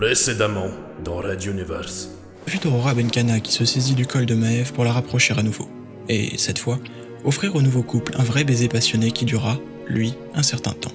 Précédemment, dans Red Universe. Vue d'Aurora Benkana qui se saisit du col de Maeve pour la rapprocher à nouveau. Et, cette fois, offrir au nouveau couple un vrai baiser passionné qui durera, lui, un certain temps.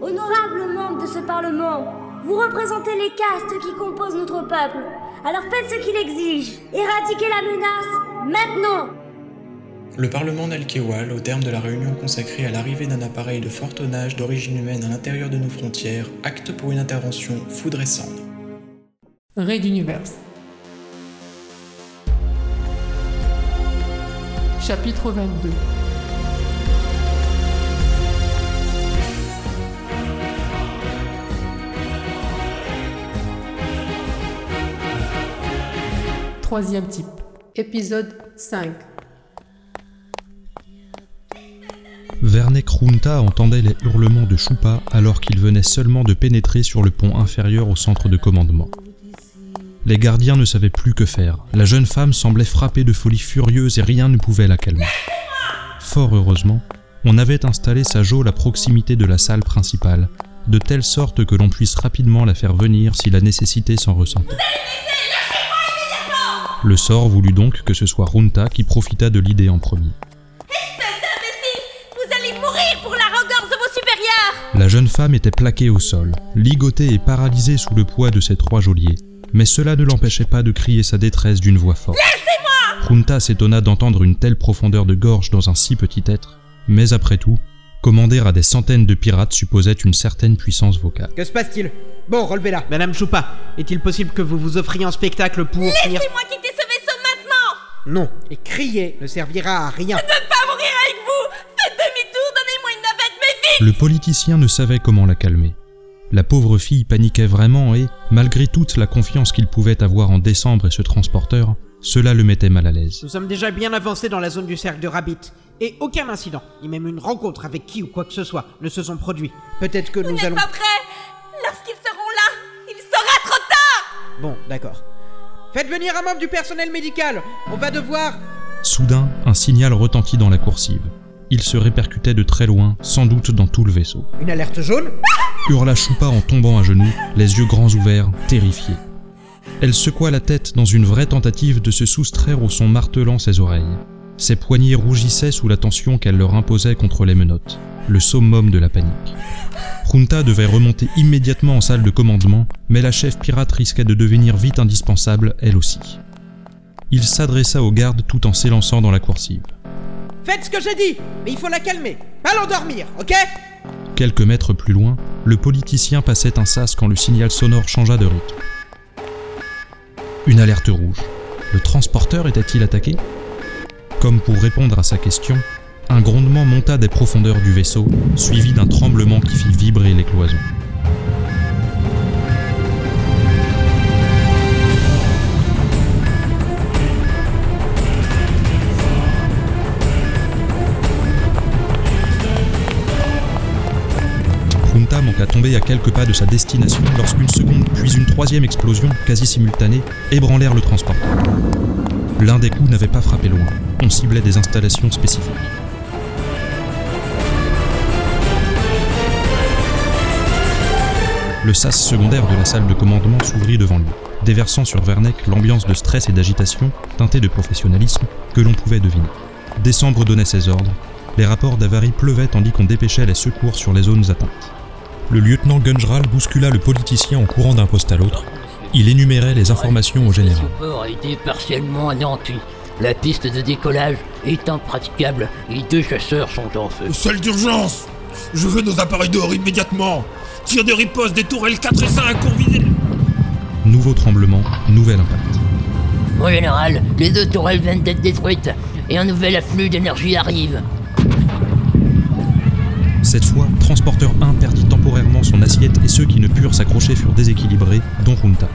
Honorable membre de ce Parlement, vous représentez les castes qui composent notre peuple. Alors faites ce qu'il exige. Éradiquez la menace, maintenant Le Parlement Nalkewal, au terme de la réunion consacrée à l'arrivée d'un appareil de fort tonnage d'origine humaine à l'intérieur de nos frontières, acte pour une intervention foudre et cendre. Raid Universe. Chapitre 22 Troisième type. Épisode 5. Vernek Runta entendait les hurlements de Choupa alors qu'il venait seulement de pénétrer sur le pont inférieur au centre de commandement. Les gardiens ne savaient plus que faire. La jeune femme semblait frappée de folie furieuse et rien ne pouvait la calmer. Fort heureusement, on avait installé sa geôle à proximité de la salle principale, de telle sorte que l'on puisse rapidement la faire venir si la nécessité s'en ressentait. Le sort voulut donc que ce soit Runta qui profita de l'idée en premier. La jeune femme était plaquée au sol, ligotée et paralysée sous le poids de ses trois geôliers, mais cela ne l'empêchait pas de crier sa détresse d'une voix forte. Laissez-moi Junta s'étonna d'entendre une telle profondeur de gorge dans un si petit être, mais après tout, commander à des centaines de pirates supposait une certaine puissance vocale. Que se passe-t-il? Bon, relevez-la. Madame Choupa, est-il possible que vous vous offriez un spectacle pour finir... Laissez-moi quitter ce vaisseau maintenant Non, et crier ne servira à rien. Je ne veux pas mourir avec vous Faites demi-tour, donnez-moi une navette, mais vite Le politicien ne savait comment la calmer. La pauvre fille paniquait vraiment et, malgré toute la confiance qu'il pouvait avoir en décembre et ce transporteur, cela le mettait mal à l'aise. Nous sommes déjà bien avancés dans la zone du cercle de Rabbit, et aucun incident, ni même une rencontre avec qui ou quoi que ce soit, ne se sont produits. Peut-être que Vous nous n'êtes allons... pas prêts Lorsqu'ils seront là, il sera trop tard Bon, d'accord. Faites venir un membre du personnel médical On va devoir... Soudain, un signal retentit dans la coursive. Il se répercutait de très loin, sans doute dans tout le vaisseau. Une alerte jaune Hurla Choupa en tombant à genoux, les yeux grands ouverts, terrifiée. Elle secoua la tête dans une vraie tentative de se soustraire au son martelant ses oreilles. Ses poignets rougissaient sous la tension qu'elle leur imposait contre les menottes, le summum de la panique. Junta devait remonter immédiatement en salle de commandement, mais la chef pirate risquait de devenir vite indispensable, elle aussi. Il s'adressa aux gardes tout en s'élançant dans la coursive. Faites ce que j'ai dit Mais il faut la calmer Pas l'endormir, ok? Quelques mètres plus loin, le politicien passait un sas quand le signal sonore changea de rythme. Une alerte rouge. Le transporteur était-il attaqué? Comme pour répondre à sa question, un grondement monta des profondeurs du vaisseau, suivi d'un tremblement qui fit vibrer les cloisons. À quelques pas de sa destination lorsqu'une seconde puis une troisième explosion, quasi simultanée, ébranlèrent le transporteur. L'un des coups n'avait pas frappé loin, on ciblait des installations spécifiques. Le sas secondaire de la salle de commandement s'ouvrit devant lui, déversant sur Werneck l'ambiance de stress et d'agitation, teintée de professionnalisme, que l'on pouvait deviner. Décembre donnait ses ordres, les rapports d'avarie pleuvaient tandis qu'on dépêchait les secours sur les zones atteintes. Le lieutenant Gunjral bouscula le politicien en courant d'un poste à l'autre. Il énumérait les informations au général. Le support a été partiellement anéanti. La piste de décollage est impraticable et deux chasseurs sont en feu. Salle d'urgence Je veux nos appareils dehors immédiatement Tir de riposte des tourelles 4 et 5 pour viser... Nouveau tremblement, nouvel impact. Mon général, les deux tourelles viennent d'être détruites et un nouvel afflux d'énergie arrive. Cette fois, Transporteur 1 ceux qui ne purent s'accrocher furent déséquilibrés, dont Junta.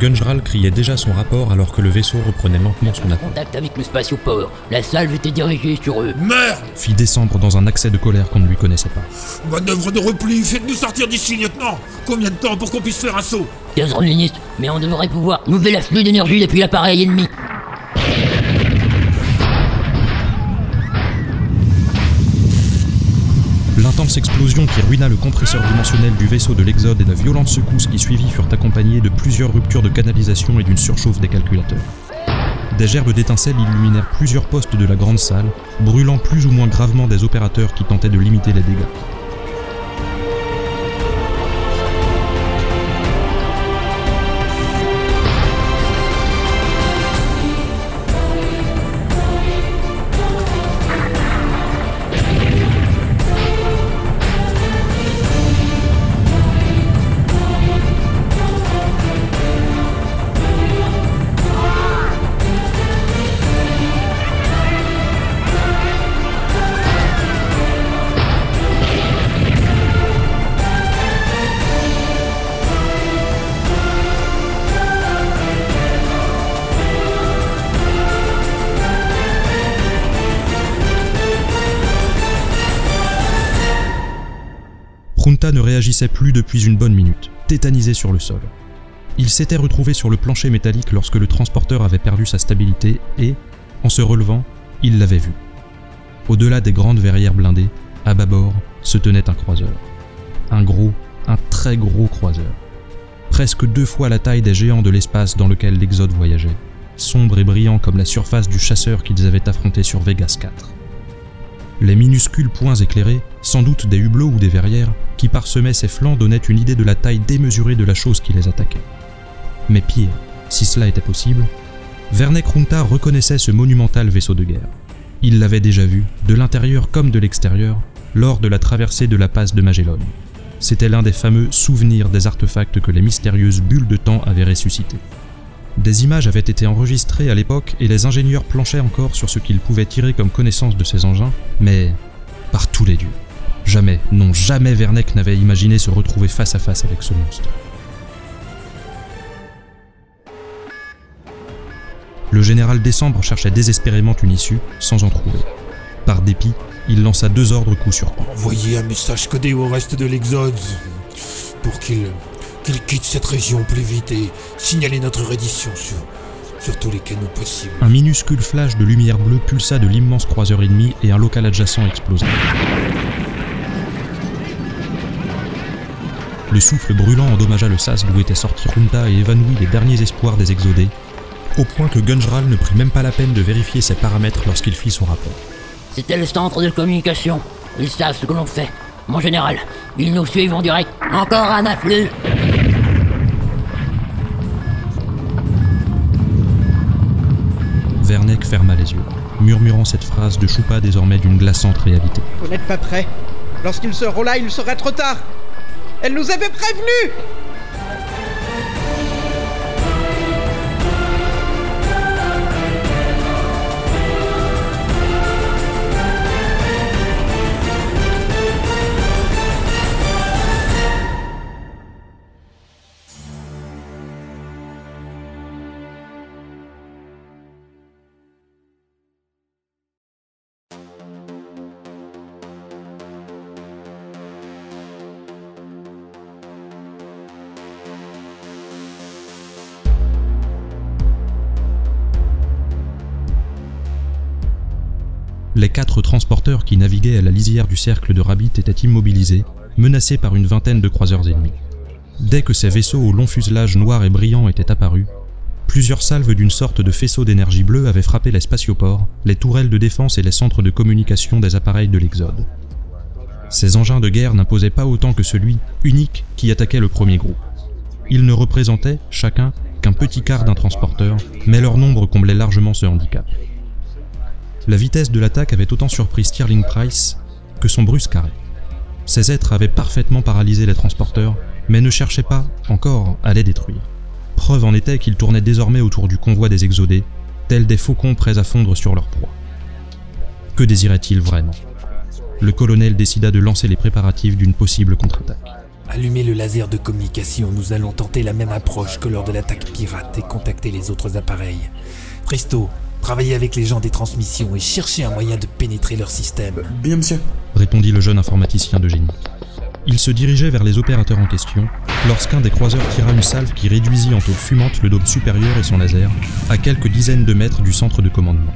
Gunjral criait déjà son rapport alors que le vaisseau reprenait lentement son attaque. Contact avec le spatioport. La salve était dirigée sur eux. Merde Fit descendre dans un accès de colère qu'on ne lui connaissait pas. Manœuvre de repli, faites-nous sortir d'ici, lieutenant Combien de temps pour qu'on puisse faire un saut? 15 minutes, mais on devrait pouvoir. Nouvel afflux d'énergie depuis l'appareil ennemi. L'immense explosion qui ruina le compresseur dimensionnel du vaisseau de l'Exode et la violente secousse qui suivit furent accompagnées de plusieurs ruptures de canalisation et d'une surchauffe des calculateurs. Des gerbes d'étincelles illuminèrent plusieurs postes de la grande salle, brûlant plus ou moins gravement des opérateurs qui tentaient de limiter les dégâts. Réagissait plus depuis une bonne minute, tétanisé sur le sol. Il s'était retrouvé sur le plancher métallique lorsque le transporteur avait perdu sa stabilité et, en se relevant, il l'avait vu. Au-delà des grandes verrières blindées, à bâbord, se tenait un croiseur. Un gros, un très gros croiseur. Presque deux fois la taille des géants de l'espace dans lequel l'Exode voyageait, sombre et brillant comme la surface du chasseur qu'ils avaient affronté sur Vegas 4. Les minuscules points éclairés, sans doute des hublots ou des verrières, qui parsemaient ses flancs donnaient une idée de la taille démesurée de la chose qui les attaquait. Mais pire, si cela était possible, Vernek Runta reconnaissait ce monumental vaisseau de guerre. Il l'avait déjà vu, de l'intérieur comme de l'extérieur, lors de la traversée de la passe de Magellan. C'était l'un des fameux souvenirs des artefacts que les mystérieuses bulles de temps avaient ressuscités. Des images avaient été enregistrées à l'époque et les ingénieurs planchaient encore sur ce qu'ils pouvaient tirer comme connaissance de ces engins, mais par tous les dieux. Jamais, non jamais Werneck n'avait imaginé se retrouver face à face avec ce monstre. Le général Décembre cherchait désespérément une issue, sans en trouver. Par dépit, il lança deux ordres coup sur coup. Envoyez un message codé au reste de l'Exode pour qu'il qu'il quitte cette région plus vite et signaler notre reddition sur, sur tous les canaux possibles. Un minuscule flash de lumière bleue pulsa de l'immense croiseur ennemi et un local adjacent explosa. Le souffle brûlant endommagea le sas d'où était sorti Runta et évanouit les derniers espoirs des exodés, au point que Gunjral ne prit même pas la peine de vérifier ses paramètres lorsqu'il fit son rapport. C'était le centre de communication. Ils savent ce que l'on fait. Mon général, ils nous suivent en direct. Encore un afflux Verneck ferma les yeux, murmurant cette phrase de Choupa désormais d'une glaçante réalité. Vous n'êtes pas prêts. Lorsqu'ils seront là, il sera trop tard. Elle nous avait prévenus quatre transporteurs qui naviguaient à la lisière du cercle de Rabbit étaient immobilisés, menacés par une vingtaine de croiseurs ennemis. Dès que ces vaisseaux au long fuselage noir et brillant étaient apparus, plusieurs salves d'une sorte de faisceau d'énergie bleue avaient frappé les spatioports, les tourelles de défense et les centres de communication des appareils de l'Exode. Ces engins de guerre n'imposaient pas autant que celui, unique, qui attaquait le premier groupe. Ils ne représentaient, chacun, qu'un petit quart d'un transporteur, mais leur nombre comblait largement ce handicap. La vitesse de l'attaque avait autant surpris Stirling Price que son brusque arrêt. Ces êtres avaient parfaitement paralysé les transporteurs, mais ne cherchaient pas, encore, à les détruire. Preuve en était qu'ils tournaient désormais autour du convoi des exodés, tels des faucons prêts à fondre sur leur proie. Que désirait-il vraiment? Le colonel décida de lancer les préparatifs d'une possible contre-attaque. Allumez le laser de communication, nous allons tenter la même approche que lors de l'attaque pirate et contacter les autres appareils. Presto, travaillez avec les gens des transmissions et cherchez un moyen de pénétrer leur système. Bien, monsieur. répondit le jeune informaticien de génie. Il se dirigeait vers les opérateurs en question lorsqu'un des croiseurs tira une salve qui réduisit en tôle fumante le dôme supérieur et son laser à quelques dizaines de mètres du centre de commandement.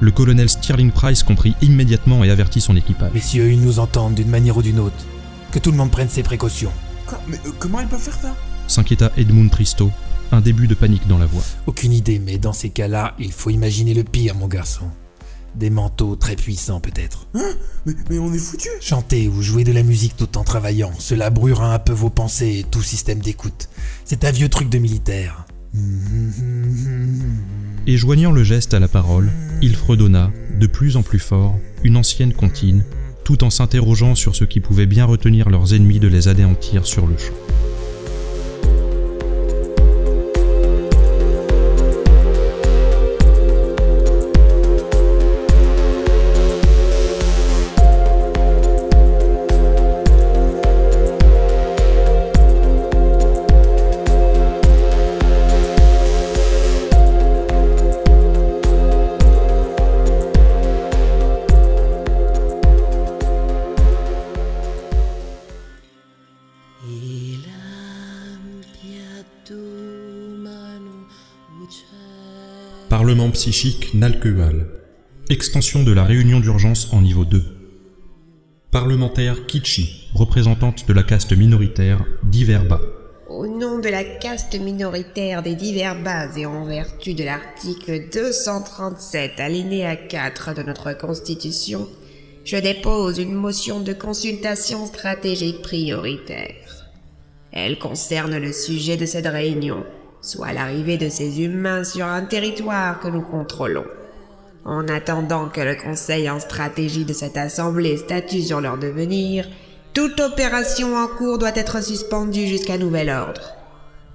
Le colonel Stirling Price comprit immédiatement et avertit son équipage. Messieurs, ils nous entendent d'une manière ou d'une autre. Que tout le monde prenne ses précautions. Quoi? Mais euh, comment ils peuvent faire ça? S'inquiéta Edmund Tristo, un début de panique dans la voix. Aucune idée, mais dans ces cas-là, il faut imaginer le pire, mon garçon. Des manteaux très puissants, peut-être. Hein? Mais, mais on est foutus Chanter ou jouer de la musique tout en travaillant, cela brûlera un peu vos pensées et tout système d'écoute. C'est un vieux truc de militaire. Et joignant le geste à la parole, il fredonna, de plus en plus fort, une ancienne comptine, tout en s'interrogeant sur ce qui pouvait bien retenir leurs ennemis de les anéantir sur le champ. Parlement psychique Nalquehual. Extension de la réunion d'urgence en niveau 2. Parlementaire Kichi, représentante de la caste minoritaire d'Iverba. Au nom de la caste minoritaire des divers bas et en vertu de l'article 237 alinéa 4 de notre Constitution, je dépose une motion de consultation stratégique prioritaire. Elle concerne le sujet de cette réunion, soit l'arrivée de ces humains sur un territoire que nous contrôlons. En attendant que le Conseil en stratégie de cette Assemblée statue sur leur devenir, toute opération en cours doit être suspendue jusqu'à nouvel ordre.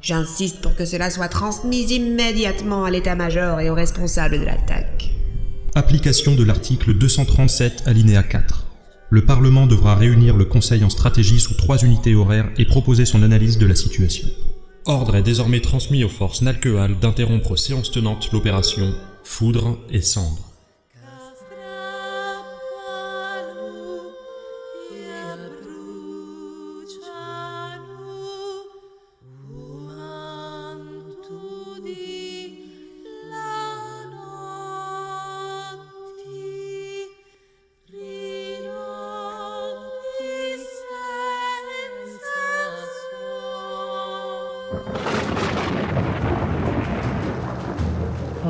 J'insiste pour que cela soit transmis immédiatement à l'état-major et aux responsables de l'attaque. Application de l'article 237 alinéa 4. Le Parlement devra réunir le Conseil en stratégie sous trois unités horaires et proposer son analyse de la situation. Ordre est désormais transmis aux forces Nalquehual d'interrompre séance tenante l'opération Foudre et Cendre.